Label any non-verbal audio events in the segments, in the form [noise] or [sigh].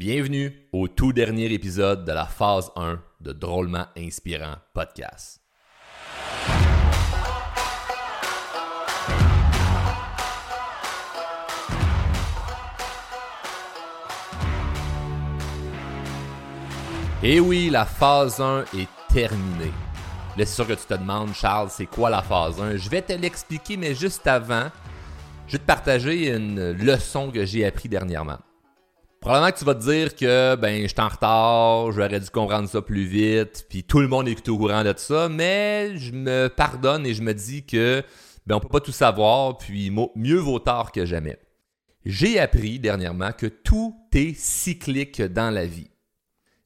Bienvenue au tout dernier épisode de la phase 1 de Drôlement Inspirant Podcast. Et eh oui, la phase 1 est terminée. Là, c'est sûr que tu te demandes, Charles, c'est quoi la phase 1 Je vais te l'expliquer, mais juste avant, je vais te partager une leçon que j'ai appris dernièrement. Probablement que tu vas te dire que ben je suis en retard, j'aurais dû comprendre ça plus vite, puis tout le monde est au courant de ça, mais je me pardonne et je me dis que ben on peut pas tout savoir, puis mieux vaut tard que jamais. J'ai appris dernièrement que tout est cyclique dans la vie.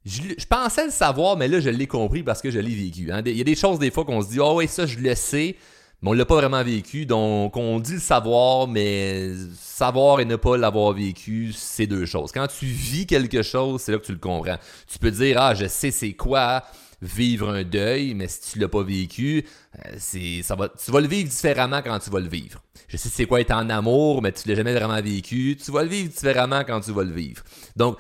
Je, pensais le savoir, mais là je l'ai compris parce que je l'ai vécu. Hein. Il y a des choses des fois qu'on se dit, oh oui, ça je le sais, mais on l'a pas vraiment vécu. Donc, on dit le savoir, mais savoir et ne pas l'avoir vécu, c'est deux choses. Quand tu vis quelque chose, c'est là que tu le comprends. Tu peux dire, ah, je sais c'est quoi vivre un deuil, mais si tu l'as pas vécu, euh, c'est ça va, tu vas le vivre différemment quand tu vas le vivre. Je sais c'est quoi être en amour, mais tu l'as jamais vraiment vécu. Tu vas le vivre différemment quand tu vas le vivre. Donc,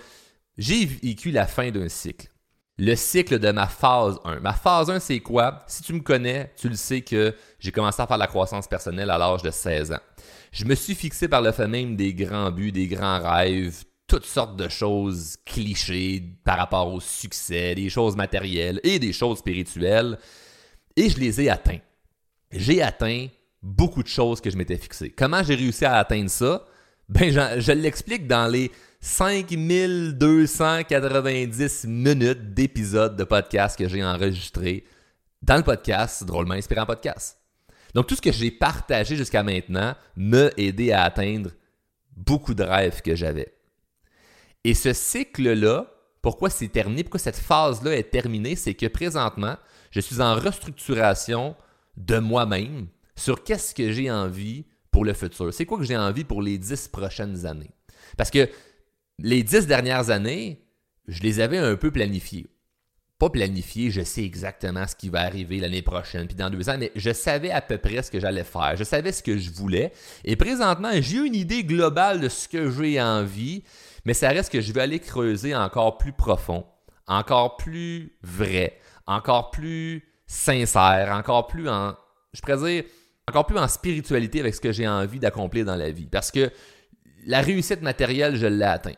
j'ai vécu la fin d'un cycle le cycle de ma phase 1. Ma phase 1, c'est quoi? Si tu me connais, tu le sais que j'ai commencé à faire la croissance personnelle à l'âge de 16 ans. Je me suis fixé par le fait même des grands buts, des grands rêves, toutes sortes de choses clichés par rapport au succès, des choses matérielles et des choses spirituelles. Et je les ai atteints. J'ai atteint beaucoup de choses que je m'étais fixé. Comment j'ai réussi à atteindre ça? Ben, je l'explique dans les 5290 minutes d'épisodes de podcast que j'ai enregistré dans le podcast Drôlement Inspirant Podcast. Donc, tout ce que j'ai partagé jusqu'à maintenant m'a aidé à atteindre beaucoup de rêves que j'avais. Et ce cycle-là, pourquoi c'est terminé, pourquoi cette phase-là est terminée, c'est que présentement, je suis en restructuration de moi-même sur qu'est-ce que j'ai envie pour le futur. C'est quoi que j'ai envie pour les dix prochaines années? Parce que les dix dernières années, je les avais un peu planifiées. Pas planifiées, je sais exactement ce qui va arriver l'année prochaine, puis dans deux ans, mais je savais à peu près ce que j'allais faire. Je savais ce que je voulais. Et présentement, j'ai une idée globale de ce que j'ai envie, mais ça reste que je vais aller creuser encore plus profond, encore plus vrai, encore plus sincère, encore plus en, je encore plus en spiritualité avec ce que j'ai envie d'accomplir dans la vie. Parce que la réussite matérielle, je l'ai atteint.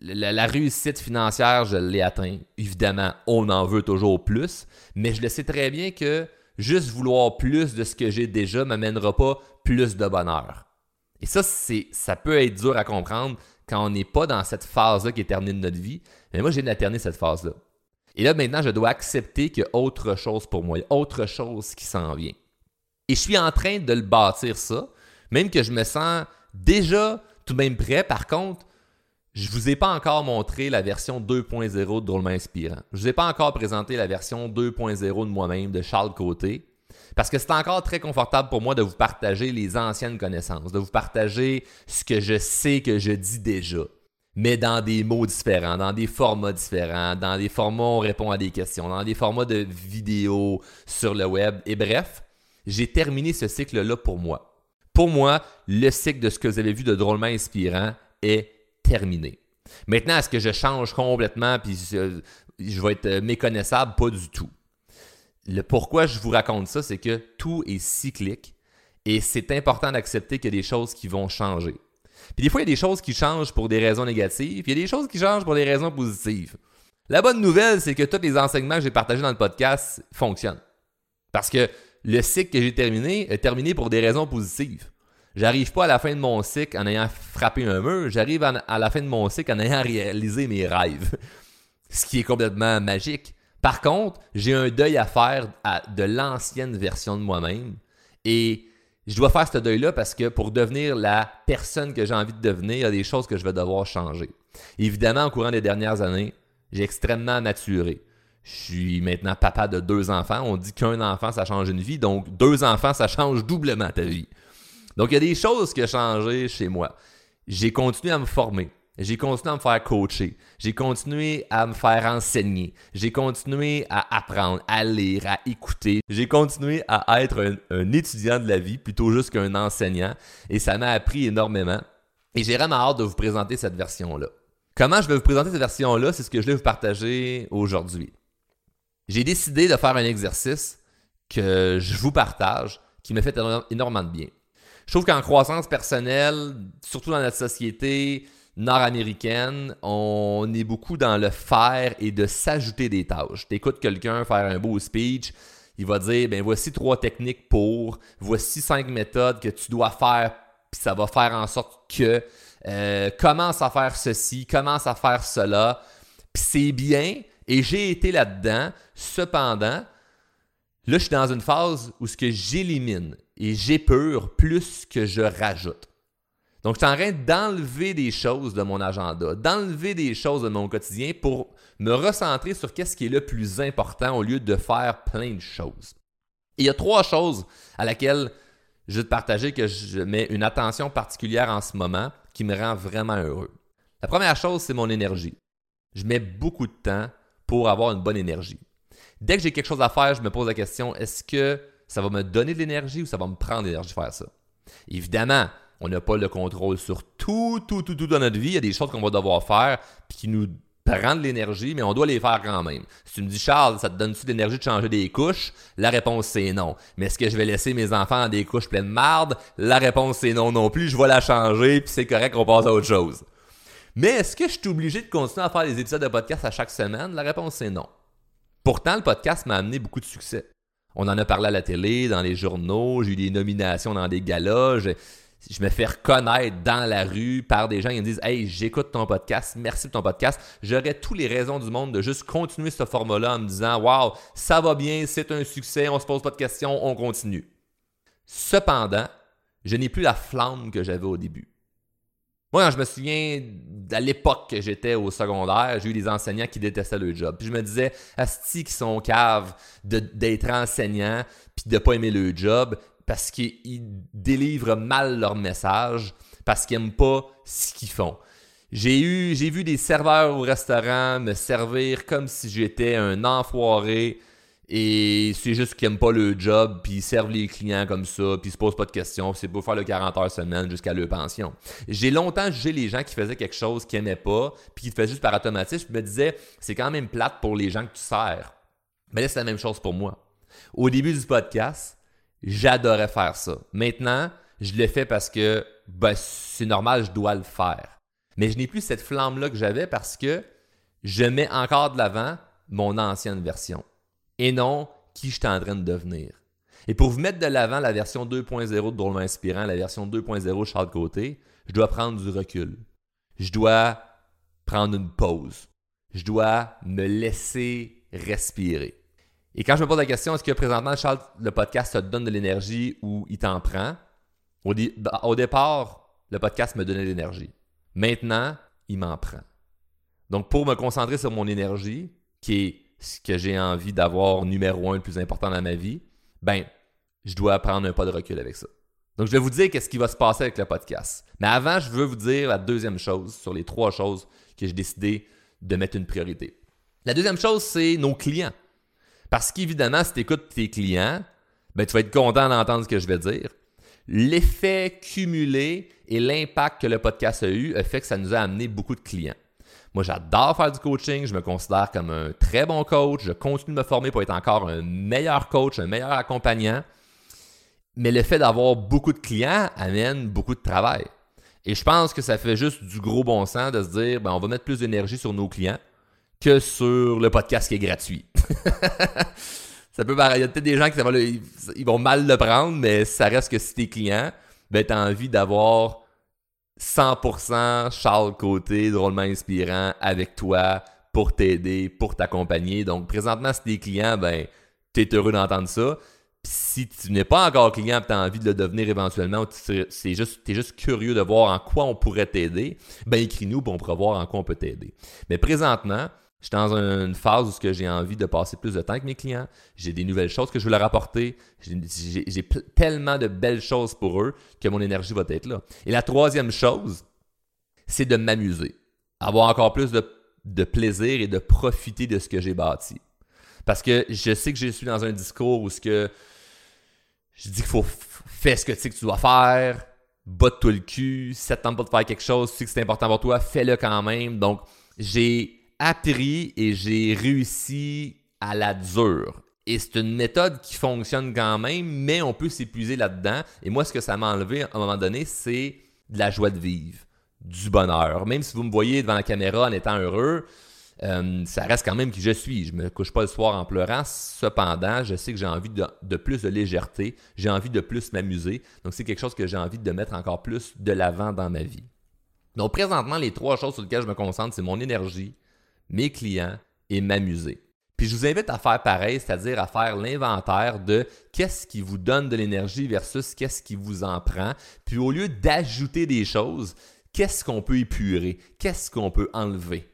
La, réussite financière, je l'ai atteint. Évidemment, on en veut toujours plus, mais je le sais très bien que juste vouloir plus de ce que j'ai déjà m'amènera pas plus de bonheur. Et ça, c'est, ça peut être dur à comprendre quand on n'est pas dans cette phase-là qui est terminée de notre vie. Mais moi, j'ai terminé cette phase-là. Et là, maintenant, je dois accepter qu'il y a autre chose pour moi, il y a autre chose qui s'en vient. Et je suis en train de le bâtir ça, même que je me sens déjà tout de même prêt. Par contre, je vous ai pas encore montré la version 2.0 de Drôlement Inspirant. Je vous ai pas encore présenté la version 2.0 de moi-même, de Charles Côté. Parce que c'est encore très confortable pour moi de vous partager les anciennes connaissances, de vous partager ce que je sais que je dis déjà, mais dans des mots différents, dans des formats différents, dans des formats où on répond à des questions, dans des formats de vidéos sur le web. Et bref, j'ai terminé ce cycle-là pour moi. Pour moi, le cycle de ce que vous avez vu de drôlement inspirant est terminé. Maintenant, est-ce que je change complètement puis je vais être méconnaissable? Pas du tout. Le pourquoi je vous raconte ça, c'est que tout est cyclique et c'est important d'accepter qu'il y a des choses qui vont changer. Puis des fois, il y a des choses qui changent pour des raisons négatives, puis il y a des choses qui changent pour des raisons positives. La bonne nouvelle, c'est que tous les enseignements que j'ai partagés dans le podcast fonctionnent. Parce que le cycle que j'ai terminé est terminé pour des raisons positives. J'arrive pas à la fin de mon cycle en ayant frappé un mur, j'arrive à la fin de mon cycle en ayant réalisé mes rêves. [laughs] Ce qui est complètement magique. Par contre, j'ai un deuil à faire de l'ancienne version de moi-même et je dois faire ce deuil-là parce que pour devenir la personne que j'ai envie de devenir, il y a des choses que je vais devoir changer. Évidemment, au courant des dernières années, j'ai extrêmement maturé. Je suis maintenant papa de deux enfants. On dit qu'un enfant, ça change une vie. Donc, deux enfants, ça change doublement ta vie. Donc, il y a des choses qui ont changé chez moi. J'ai continué à me former. J'ai continué à me faire coacher. J'ai continué à me faire enseigner. J'ai continué à apprendre, à lire, à écouter. J'ai continué à être un, étudiant de la vie plutôt juste qu'un enseignant. Et ça m'a appris énormément. Et j'ai vraiment hâte de vous présenter cette version-là. Comment je vais vous présenter cette version-là, c'est ce que je vais vous partager aujourd'hui. J'ai décidé de faire un exercice que je vous partage qui me fait énormément de bien. Je trouve qu'en croissance personnelle, surtout dans notre société nord-américaine, on est beaucoup dans le faire et de s'ajouter des tâches. Tu écoutes quelqu'un faire un beau speech, il va dire ben voici trois techniques pour, voici cinq méthodes que tu dois faire, puis ça va faire en sorte que euh, commence à faire ceci, commence à faire cela, puis c'est bien. Et j'ai été là-dedans. Cependant, là, je suis dans une phase où ce que j'élimine et j'épure plus que je rajoute. Donc, je en train d'enlever des choses de mon agenda, d'enlever des choses de mon quotidien pour me recentrer sur qu'est-ce qui est le plus important au lieu de faire plein de choses. il y a trois choses à laquelle je vais te partager que je mets une attention particulière en ce moment qui me rend vraiment heureux. La première chose, c'est mon énergie. Je mets beaucoup de temps pour avoir une bonne énergie. Dès que j'ai quelque chose à faire, je me pose la question, est-ce que ça va me donner de l'énergie ou ça va me prendre de l'énergie de faire ça? Évidemment, on n'a pas le contrôle sur tout, tout, tout, tout dans notre vie. Il y a des choses qu'on va devoir faire puis qui nous prennent de l'énergie, mais on doit les faire quand même. Si tu me dis, Charles, ça te donne-tu de l'énergie de changer des couches? La réponse, c'est non. Mais est-ce que je vais laisser mes enfants dans des couches pleines de marde? La réponse, c'est non non plus. Je vais la changer, puis c'est correct, on passe à autre chose. Mais est-ce que je suis obligé de continuer à faire des épisodes de podcast à chaque semaine? La réponse, c'est non. Pourtant, le podcast m'a amené beaucoup de succès. On en a parlé à la télé, dans les journaux, j'ai eu des nominations dans des galas, je, me fais reconnaître dans la rue par des gens qui me disent Hey, j'écoute ton podcast, merci pour ton podcast. J'aurais toutes les raisons du monde de juste continuer ce format-là en me disant Waouh, ça va bien, c'est un succès, on se pose pas de questions, on continue. Cependant, je n'ai plus la flamme que j'avais au début. Moi, je me souviens à l'époque que j'étais au secondaire, j'ai eu des enseignants qui détestaient le job. Puis je me disais, Asti qui sont caves d'être enseignants puis de pas aimer le job parce qu'ils délivrent mal leur message, parce qu'ils n'aiment pas ce qu'ils font. J'ai eu, j'ai vu des serveurs au restaurant me servir comme si j'étais un enfoiré et c'est juste qu'ils n'aiment pas le job, puis ils servent les clients comme ça, puis ils se posent pas de questions, c'est pour faire le 40 heures semaine jusqu'à leur pension. J'ai longtemps jugé les gens qui faisaient quelque chose qu'ils n'aimaient pas, puis qui le faisaient juste par automatisme, je me disais, c'est quand même plate pour les gens que tu sers. Mais là, c'est la même chose pour moi. Au début du podcast, j'adorais faire ça. Maintenant, je le fais parce que ben, c'est normal, je dois le faire. Mais je n'ai plus cette flamme-là que j'avais parce que je mets encore de l'avant mon ancienne version et non qui je suis en train de devenir. Et pour vous mettre de l'avant la version 2.0 de Drôlement Inspirant, la version 2.0 Charles Côté, je dois prendre du recul. Je dois prendre une pause. Je dois me laisser respirer. Et quand je me pose la question, est-ce que présentement, Charles, le podcast te donne de l'énergie ou il t'en prend? Au, au, départ, le podcast me donnait de l'énergie. Maintenant, il m'en prend. Donc, pour me concentrer sur mon énergie, qui est ce que j'ai envie d'avoir numéro un le plus important dans ma vie, ben, je dois prendre un pas de recul avec ça. Donc, je vais vous dire qu'est-ce qui va se passer avec le podcast. Mais avant, je veux vous dire la deuxième chose sur les trois choses que j'ai décidé de mettre une priorité. La deuxième chose, c'est nos clients. Parce qu'évidemment, si tu écoutes tes clients, ben, tu vas être content d'entendre ce que je vais dire. L'effet cumulé et l'impact que le podcast a eu a fait que ça nous a amené beaucoup de clients. Moi, j'adore faire du coaching. Je me considère comme un très bon coach. Je continue de me former pour être encore un meilleur coach, un meilleur accompagnant. Mais le fait d'avoir beaucoup de clients amène beaucoup de travail. Et je pense que ça fait juste du gros bon sens de se dire, ben, on va mettre plus d'énergie sur nos clients que sur le podcast qui est gratuit. [laughs] ça peut Il y a peut-être des gens qui ils vont mal le prendre, mais ça reste que si tes clients, ben, tu as envie d'avoir 100% Charles Côté, drôlement inspirant, avec toi, pour t'aider, pour t'accompagner. Donc, présentement, si t'es client, ben, t'es heureux d'entendre ça. si tu n'es pas encore client et tu as envie de le devenir éventuellement, juste, es juste curieux de voir en quoi on pourrait t'aider, ben écris-nous pour on pourra voir en quoi on peut t'aider. Mais présentement, je suis dans une phase où j'ai envie de passer plus de temps avec mes clients. J'ai des nouvelles choses que je veux leur apporter. J'ai tellement de belles choses pour eux que mon énergie va être là. Et la troisième chose, c'est de m'amuser. Avoir encore plus de, plaisir et de profiter de ce que j'ai bâti. Parce que je sais que je suis dans un discours où ce que je dis qu'il faut faire ce que tu sais que tu dois faire, botte-toi le cul, si ça te tente pas de faire quelque chose, si c'est important pour toi, fais-le quand même. Donc, j'ai appris et j'ai réussi à la dure. Et c'est une méthode qui fonctionne quand même, mais on peut s'épuiser là-dedans. Et moi, ce que ça m'a enlevé à un moment donné, c'est de la joie de vivre, du bonheur. Même si vous me voyez devant la caméra en étant heureux, euh, ça reste quand même qui je suis. Je me couche pas le soir en pleurant. Cependant, je sais que j'ai envie de, plus de légèreté. J'ai envie de plus m'amuser. Donc, c'est quelque chose que j'ai envie de mettre encore plus de l'avant dans ma vie. Donc, présentement, les trois choses sur lesquelles je me concentre, c'est mon énergie, mes clients et m'amuser. Puis je vous invite à faire pareil, c'est-à-dire à faire l'inventaire de qu'est-ce qui vous donne de l'énergie versus qu'est-ce qui vous en prend. Puis au lieu d'ajouter des choses, qu'est-ce qu'on peut épurer, qu'est-ce qu'on peut enlever?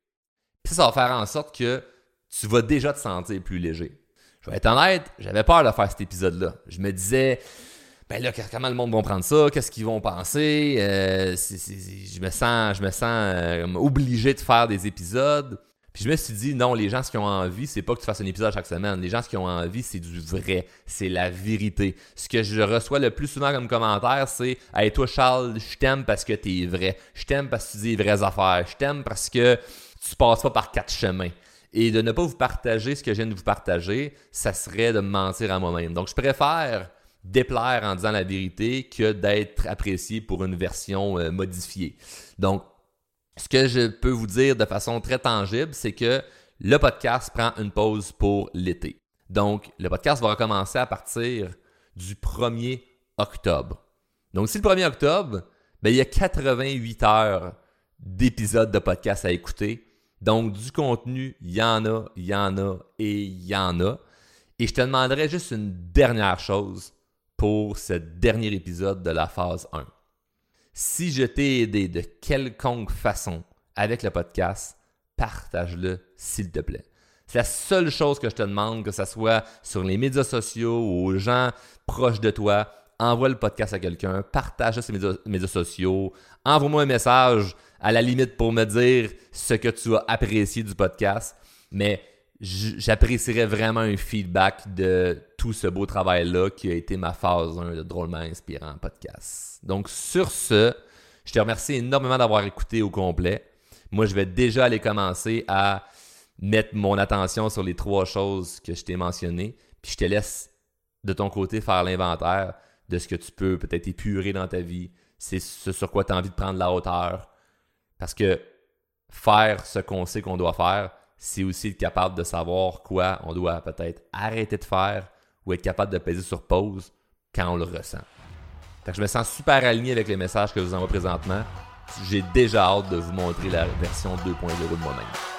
Puis ça va faire en sorte que tu vas déjà te sentir plus léger. Je vais être honnête, j'avais peur de faire cet épisode-là. Je me disais, ben là, comment le monde va prendre ça? Qu'est-ce qu'ils vont penser? Euh, je me sens, je me sens euh, obligé de faire des épisodes. Je me suis dit, non, les gens, ce qu'ils ont envie, c'est pas que tu fasses un épisode chaque semaine. Les gens, ce qu'ils ont envie, c'est du vrai. C'est la vérité. Ce que je reçois le plus souvent comme commentaire, c'est Hey, toi, Charles, je t'aime parce que t'es vrai. Je t'aime parce que tu dis les vraies affaires. Je t'aime parce que tu passes pas par quatre chemins. Et de ne pas vous partager ce que je viens de vous partager, ça serait de me mentir à moi-même. Donc, je préfère déplaire en disant la vérité que d'être apprécié pour une version euh, modifiée. Donc, ce que je peux vous dire de façon très tangible, c'est que le podcast prend une pause pour l'été. Donc, le podcast va recommencer à partir du 1er octobre. Donc, si le 1er octobre, ben, il y a 88 heures d'épisodes de podcast à écouter. Donc, du contenu, il y en a, il y en a et il y en a. Et je te demanderai juste une dernière chose pour ce dernier épisode de la phase 1. Si je t'ai aidé de quelconque façon avec le podcast, partage-le s'il te plaît. C'est la seule chose que je te demande, que ce soit sur les médias sociaux ou aux gens proches de toi. Envoie le podcast à quelqu'un, partage sur les médias, sociaux, envoie-moi un message à la limite pour me dire ce que tu as apprécié du podcast. Mais j'apprécierais vraiment un feedback de tout ce beau travail-là qui a été ma phase 1 de Drôlement Inspirant podcast. Donc, sur ce, je te remercie énormément d'avoir écouté au complet. Moi, je vais déjà aller commencer à mettre mon attention sur les trois choses que je t'ai mentionnées. Puis je te laisse de ton côté faire l'inventaire de ce que tu peux peut-être épurer dans ta vie. C'est ce sur quoi tu as envie de prendre la hauteur. Parce que faire ce qu'on sait qu'on doit faire, c'est aussi être capable de savoir quoi on doit peut-être arrêter de faire ou être capable de peser sur pause quand on le ressent. je me sens super aligné avec les messages que je vous envoie présentement. J'ai déjà hâte de vous montrer la version 2.0 de moi-même.